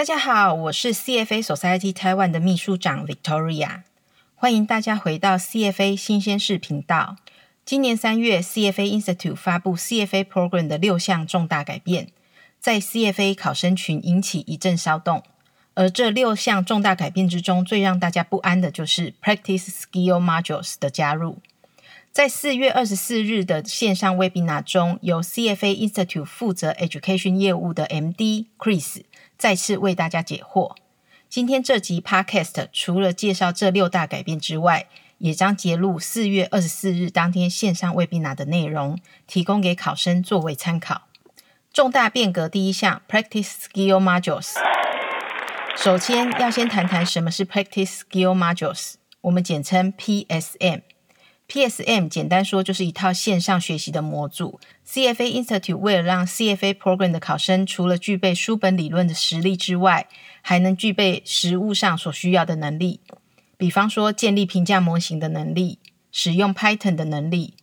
大家好，我是 CFA Society Taiwan 的秘书长 Victoria，欢迎大家回到 CFA 新鲜事频道。今年三月，CFA Institute 发布 CFA Program 的六项重大改变，在 CFA 考生群引起一阵骚动。而这六项重大改变之中，最让大家不安的就是 Practice Skill Modules 的加入。在四月二十四日的线上 Webinar 中，由 CFA Institute 负责 Education 业务的 MD Chris 再次为大家解惑。今天这集 Podcast 除了介绍这六大改变之外，也将揭露四月二十四日当天线上未必拿的内容，提供给考生作为参考。重大变革第一项 Practice Skill Modules。首先要先谈谈什么是 Practice Skill Modules，我们简称 PSM。PSM 简单说就是一套线上学习的模组。CFA Institute 为了让 CFA Program 的考生除了具备书本理论的实力之外，还能具备实务上所需要的能力，比方说建立评价模型的能力、使用 Python 的能力。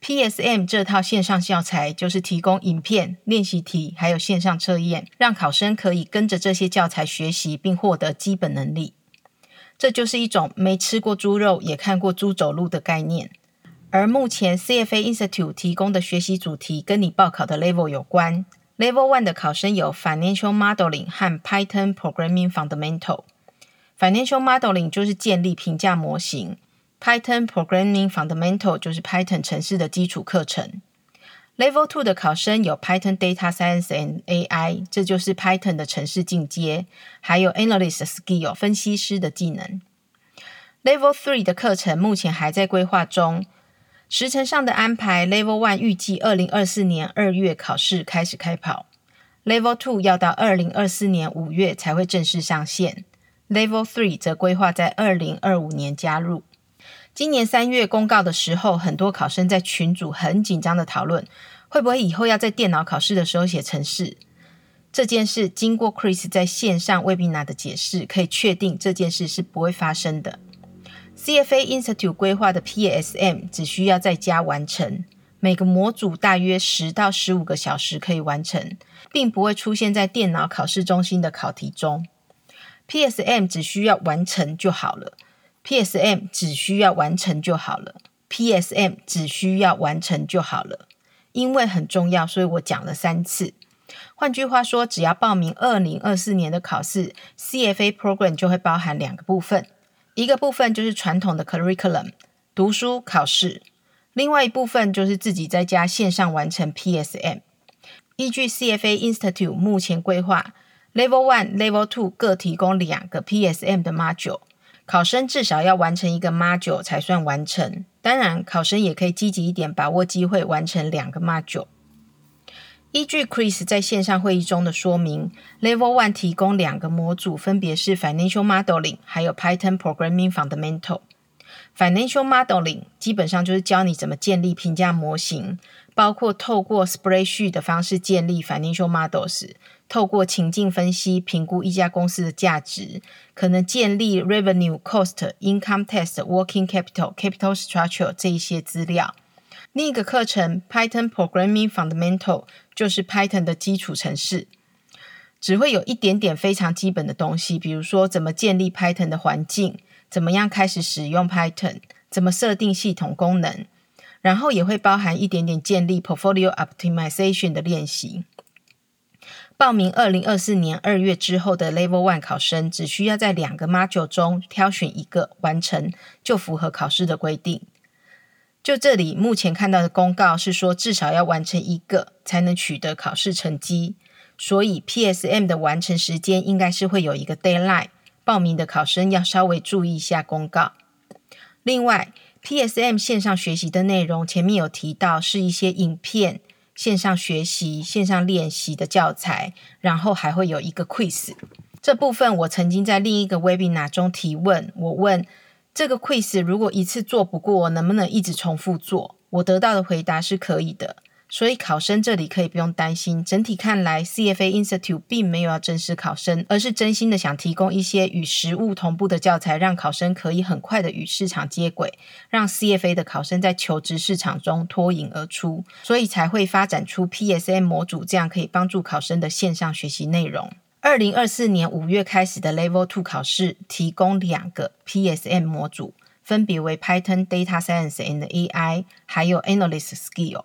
PSM 这套线上教材就是提供影片、练习题，还有线上测验，让考生可以跟着这些教材学习，并获得基本能力。这就是一种没吃过猪肉也看过猪走路的概念。而目前 CFA Institute 提供的学习主题跟你报考的 level 有关。Level One 的考生有 Financial Modeling 和 Python Programming Fundamental。Financial Modeling 就是建立评价模型，Python Programming Fundamental 就是 Python 程式的基础课程。Level Two 的考生有 Python Data Science and AI，这就是 Python 的程式进阶，还有 Analyst Skill 分析师的技能。Level Three 的课程目前还在规划中，时程上的安排，Level One 预计二零二四年二月考试开始开跑，Level Two 要到二零二四年五月才会正式上线，Level Three 则规划在二零二五年加入。今年三月公告的时候，很多考生在群组很紧张的讨论，会不会以后要在电脑考试的时候写程式？这件事经过 Chris 在线上魏碧娜的解释，可以确定这件事是不会发生的。CFA Institute 规划的 PSM 只需要在家完成，每个模组大约十到十五个小时可以完成，并不会出现在电脑考试中心的考题中。PSM 只需要完成就好了。PSM 只需要完成就好了。PSM 只需要完成就好了，因为很重要，所以我讲了三次。换句话说，只要报名二零二四年的考试，CFA Program 就会包含两个部分，一个部分就是传统的 Curriculum 读书考试，另外一部分就是自己在家线上完成 PSM。依据 CFA Institute 目前规划，Level One、Level Two 各提供两个 PSM 的 Module。考生至少要完成一个 module 才算完成。当然，考生也可以积极一点，把握机会完成两个 module。依据 Chris 在线上会议中的说明，Level One 提供两个模组，分别是 Financial Modeling 还有 Python Programming Fundamental。Financial Modeling 基本上就是教你怎么建立评价模型，包括透过 Spreadsheet 的方式建立 Financial Models。透过情境分析评估一家公司的价值，可能建立 revenue、cost、income test、working capital、capital structure 这一些资料。另一个课程 Python Programming Fundamental 就是 Python 的基础程式，只会有一点点非常基本的东西，比如说怎么建立 Python 的环境，怎么样开始使用 Python，怎么设定系统功能，然后也会包含一点点建立 portfolio optimization 的练习。报名二零二四年二月之后的 Level One 考生，只需要在两个 Module 中挑选一个完成，就符合考试的规定。就这里目前看到的公告是说，至少要完成一个才能取得考试成绩，所以 PSM 的完成时间应该是会有一个 Deadline。报名的考生要稍微注意一下公告。另外，PSM 线上学习的内容前面有提到，是一些影片。线上学习、线上练习的教材，然后还会有一个 quiz。这部分我曾经在另一个 webinar 中提问，我问这个 quiz 如果一次做不过，能不能一直重复做？我得到的回答是可以的。所以考生这里可以不用担心。整体看来，CFA Institute 并没有要正式考生，而是真心的想提供一些与实物同步的教材，让考生可以很快的与市场接轨，让 CFA 的考生在求职市场中脱颖而出。所以才会发展出 PSM 模组，这样可以帮助考生的线上学习内容。二零二四年五月开始的 Level Two 考试提供两个 PSM 模组，分别为 Python Data Science and AI，还有 Analyst Skill。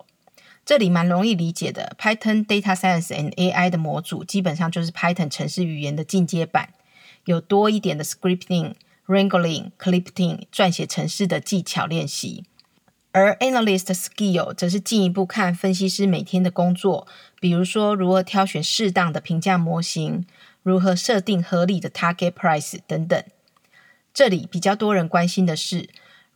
这里蛮容易理解的，Python Data Science and AI 的模组基本上就是 Python 程式语言的进阶版，有多一点的 Scripting、Wrangling、Clipping 撰写程式的技巧练习。而 Analyst Skill 则是进一步看分析师每天的工作，比如说如何挑选适当的评价模型，如何设定合理的 Target Price 等等。这里比较多人关心的是，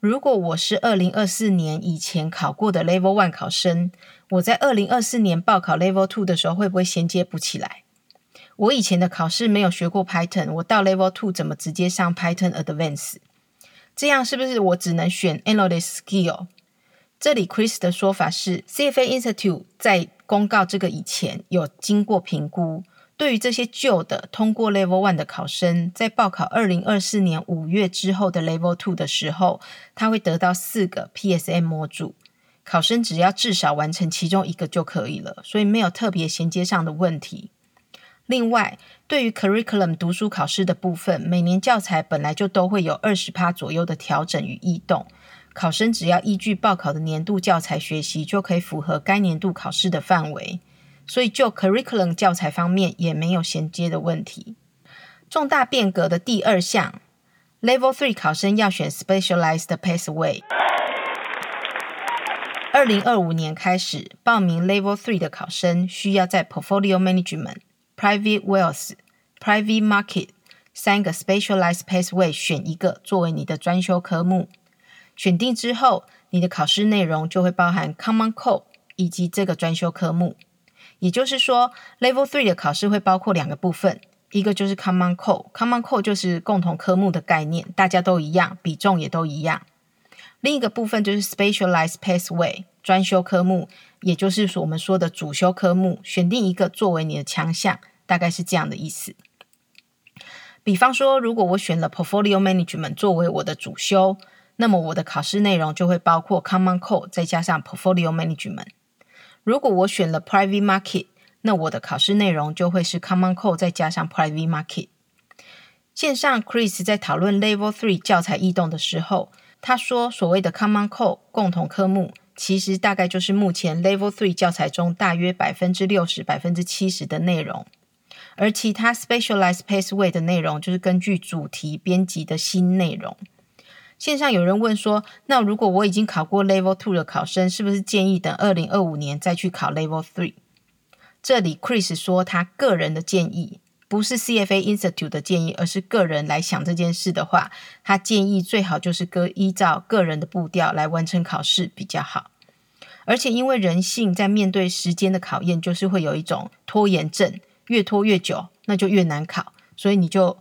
如果我是二零二四年以前考过的 Level One 考生，我在二零二四年报考 Level Two 的时候会不会衔接不起来？我以前的考试没有学过 Python，我到 Level Two 怎么直接上 Python Advanced？这样是不是我只能选 Analyst Skill？这里 Chris 的说法是，CFA Institute 在公告这个以前有经过评估，对于这些旧的通过 Level One 的考生，在报考二零二四年五月之后的 Level Two 的时候，他会得到四个 PSM 模组，考生只要至少完成其中一个就可以了，所以没有特别衔接上的问题。另外，对于 Curriculum 读书考试的部分，每年教材本来就都会有二十趴左右的调整与异动。考生只要依据报考的年度教材学习，就可以符合该年度考试的范围。所以就 curriculum 教材方面也没有衔接的问题。重大变革的第二项，Level Three 考生要选 Specialized Pathway。二零二五年开始，报名 Level Three 的考生需要在 Portfolio Management、Private Wealth、Private Market 三个 Specialized Pathway 选一个作为你的专修科目。选定之后，你的考试内容就会包含 Common Core 以及这个专修科目。也就是说，Level Three 的考试会包括两个部分，一个就是 Common Core，Common Core 就是共同科目的概念，大家都一样，比重也都一样。另一个部分就是 Specialized Pathway 专修科目，也就是我们说的主修科目，选定一个作为你的强项，大概是这样的意思。比方说，如果我选了 Portfolio Management 作为我的主修。那么我的考试内容就会包括 Common Core 再加上 Portfolio Management。如果我选了 Private Market，那我的考试内容就会是 Common Core 再加上 Private Market。线上 Chris 在讨论 Level Three 教材异动的时候，他说所谓的 Common Core 共同科目，其实大概就是目前 Level Three 教材中大约百分之六十、百分之七十的内容，而其他 Specialized Pathway 的内容就是根据主题编辑的新内容。线上有人问说：“那如果我已经考过 Level Two 的考生，是不是建议等二零二五年再去考 Level Three？” 这里 Chris 说他个人的建议，不是 CFA Institute 的建议，而是个人来想这件事的话，他建议最好就是个依照个人的步调来完成考试比较好。而且因为人性在面对时间的考验，就是会有一种拖延症，越拖越久，那就越难考，所以你就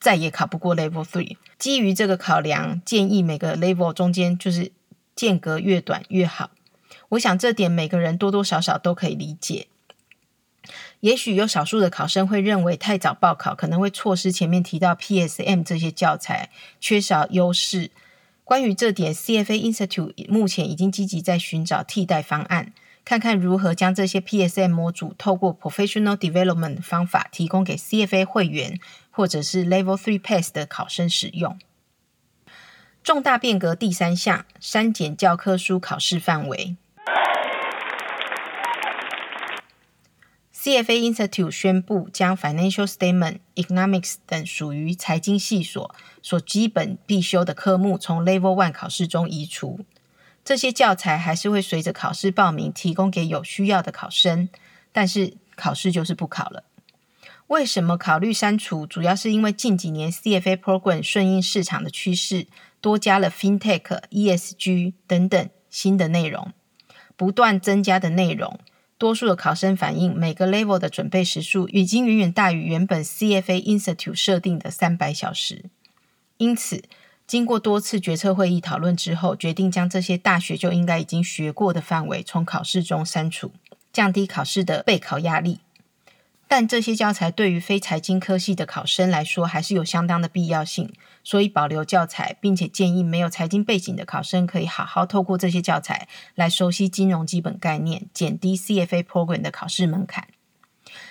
再也考不过 Level Three。基于这个考量，建议每个 level 中间就是间隔越短越好。我想这点每个人多多少少都可以理解。也许有少数的考生会认为太早报考可能会错失前面提到 PSM 这些教材，缺少优势。关于这点，CFA Institute 目前已经积极在寻找替代方案，看看如何将这些 PSM 模组透过 Professional Development 方法提供给 CFA 会员。或者是 Level Three Pass 的考生使用。重大变革第三项：删减教科书考试范围。CFA Institute 宣布将 Financial Statement、Economics 等属于财经系所所基本必修的科目从 Level One 考试中移除。这些教材还是会随着考试报名提供给有需要的考生，但是考试就是不考了。为什么考虑删除？主要是因为近几年 CFA Program 顺应市场的趋势，多加了 FinTech、ESG 等等新的内容，不断增加的内容。多数的考生反映，每个 Level 的准备时数已经远远大于原本 CFA Institute 设定的三百小时。因此，经过多次决策会议讨论之后，决定将这些大学就应该已经学过的范围从考试中删除，降低考试的备考压力。但这些教材对于非财经科系的考生来说，还是有相当的必要性，所以保留教材，并且建议没有财经背景的考生可以好好透过这些教材来熟悉金融基本概念，减低 CFA Program 的考试门槛。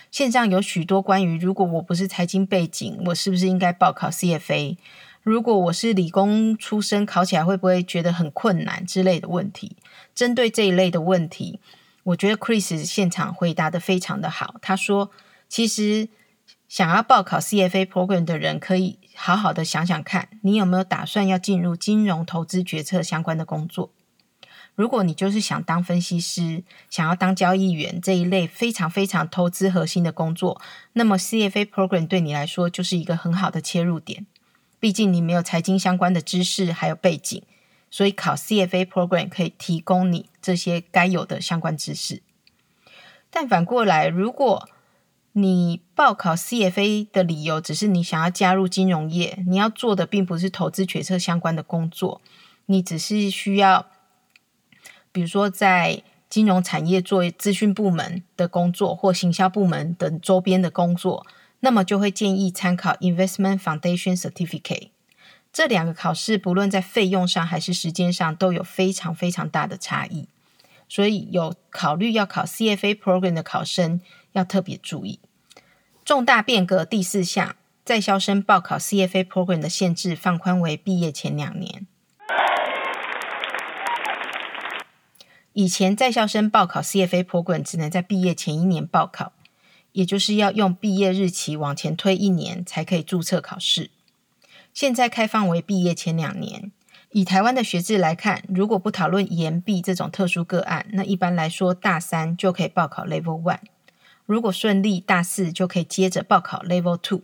线上有许多关于如果我不是财经背景，我是不是应该报考 CFA？如果我是理工出身，考起来会不会觉得很困难之类的问题？针对这一类的问题，我觉得 Chris 现场回答的非常的好。他说，其实想要报考 CFA program 的人，可以好好的想想看，你有没有打算要进入金融投资决策相关的工作？如果你就是想当分析师，想要当交易员这一类非常非常投资核心的工作，那么 CFA program 对你来说就是一个很好的切入点。毕竟你没有财经相关的知识还有背景，所以考 CFA program 可以提供你这些该有的相关知识。但反过来，如果你报考 CFA 的理由只是你想要加入金融业，你要做的并不是投资决策相关的工作，你只是需要。比如说，在金融产业做资讯部门的工作，或行销部门等周边的工作，那么就会建议参考 Investment Foundation Certificate。这两个考试，不论在费用上还是时间上，都有非常非常大的差异。所以，有考虑要考 CFA Program 的考生要特别注意。重大变革第四项，在校生报考 CFA Program 的限制放宽为毕业前两年。以前在校生报考 CFA program 只能在毕业前一年报考，也就是要用毕业日期往前推一年才可以注册考试。现在开放为毕业前两年。以台湾的学制来看，如果不讨论延毕这种特殊个案，那一般来说大三就可以报考 Level One。如果顺利，大四就可以接着报考 Level Two。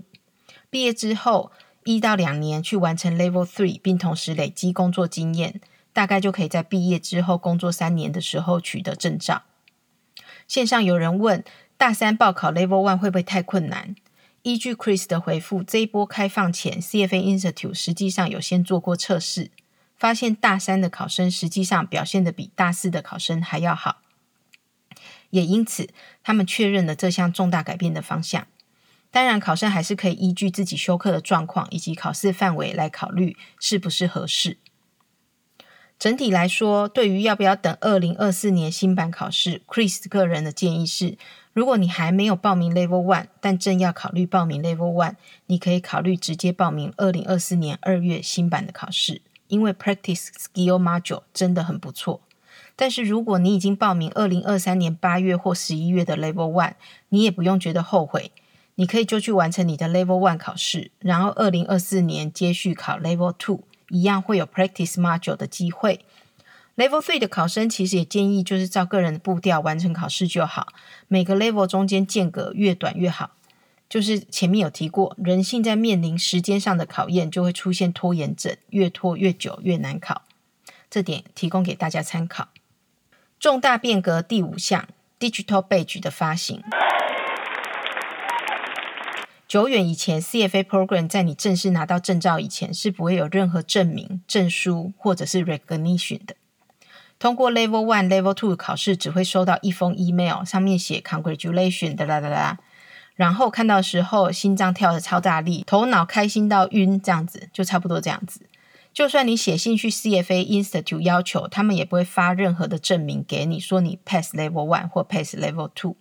毕业之后一到两年去完成 Level Three，并同时累积工作经验。大概就可以在毕业之后工作三年的时候取得证照。线上有人问，大三报考 Level One 会不会太困难？依据 Chris 的回复，这一波开放前，CFA Institute 实际上有先做过测试，发现大三的考生实际上表现的比大四的考生还要好，也因此他们确认了这项重大改变的方向。当然，考生还是可以依据自己修课的状况以及考试范围来考虑是不是合适。整体来说，对于要不要等二零二四年新版考试，Chris 个人的建议是：如果你还没有报名 Level One，但正要考虑报名 Level One，你可以考虑直接报名二零二四年二月新版的考试，因为 Practice Skill Module 真的很不错。但是如果你已经报名二零二三年八月或十一月的 Level One，你也不用觉得后悔，你可以就去完成你的 Level One 考试，然后二零二四年接续考 Level Two。一样会有 practice module 的机会。Level three 的考生其实也建议，就是照个人的步调完成考试就好。每个 level 中间间隔越短越好。就是前面有提过，人性在面临时间上的考验，就会出现拖延症，越拖越久越难考。这点提供给大家参考。重大变革第五项，digital badge 的发行。久远以前，CFA program 在你正式拿到证照以前，是不会有任何证明、证书或者是 recognition 的。通过 Level One、Level Two 考试，只会收到一封 email，上面写 Congratulation 的啦啦啦，然后看到时候心脏跳的超大力，头脑开心到晕，这样子就差不多这样子。就算你写信去 CFA Institute 要求，他们也不会发任何的证明给你，说你 pass Level One 或 pass Level Two。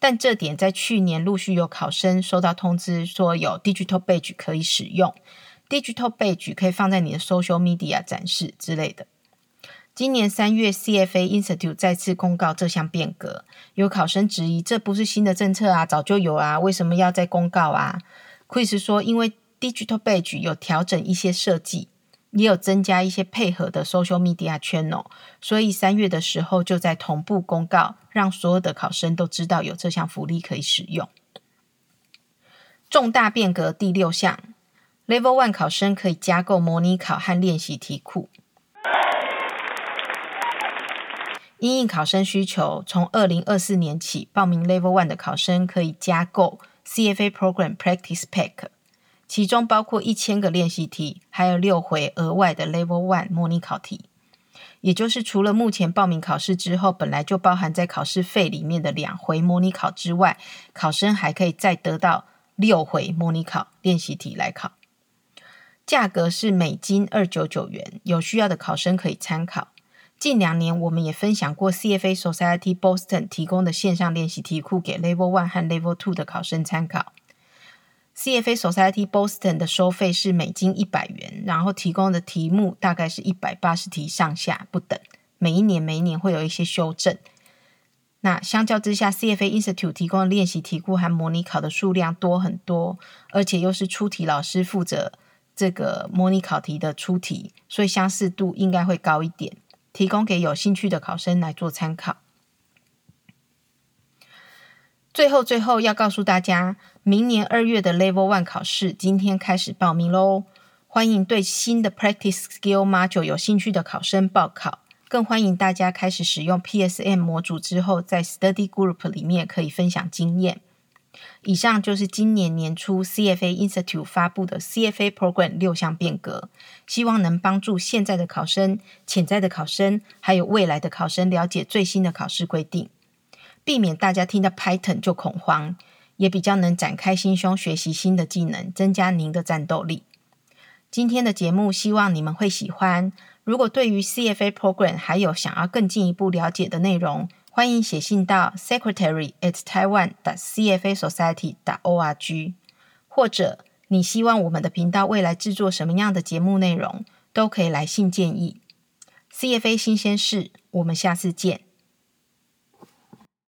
但这点在去年陆续有考生收到通知，说有 digital badge 可以使用，digital badge 可以放在你的 social media 展示之类的。今年三月，CFA Institute 再次公告这项变革，有考生质疑这不是新的政策啊，早就有啊，为什么要再公告啊？Chris 说，因为 digital badge 有调整一些设计。也有增加一些配合的 social media channel，所以三月的时候就在同步公告，让所有的考生都知道有这项福利可以使用。重大变革第六项，Level One 考生可以加购模拟考和练习题库。因应考生需求，从二零二四年起，报名 Level One 的考生可以加购 CFA Program Practice Pack。其中包括一千个练习题，还有六回额外的 Level One 模拟考题。也就是除了目前报名考试之后本来就包含在考试费里面的两回模拟考之外，考生还可以再得到六回模拟考练习题来考。价格是美金二九九元，有需要的考生可以参考。近两年，我们也分享过 CFA Society Boston 提供的线上练习题库给 Level One 和 Level Two 的考生参考。CFA Society Boston 的收费是美金一百元，然后提供的题目大概是一百八十题上下不等，每一年每一年会有一些修正。那相较之下，CFA Institute 提供的练习题库和模拟考的数量多很多，而且又是出题老师负责这个模拟考题的出题，所以相似度应该会高一点。提供给有兴趣的考生来做参考。最后，最后要告诉大家，明年二月的 Level One 考试今天开始报名喽！欢迎对新的 Practice Skill Module 有兴趣的考生报考，更欢迎大家开始使用 PSM 模组之后，在 Study Group 里面可以分享经验。以上就是今年年初 CFA Institute 发布的 CFA Program 六项变革，希望能帮助现在的考生、潜在的考生，还有未来的考生了解最新的考试规定，避免大家听到 Python 就恐慌，也比较能展开心胸学习新的技能，增加您的战斗力。今天的节目希望你们会喜欢。如果对于 CFA Program 还有想要更进一步了解的内容，欢迎写信到 secretary at taiwan. dot cfa society. dot org，或者你希望我们的频道未来制作什么样的节目内容，都可以来信建议。CFA 新鲜事，我们下次见。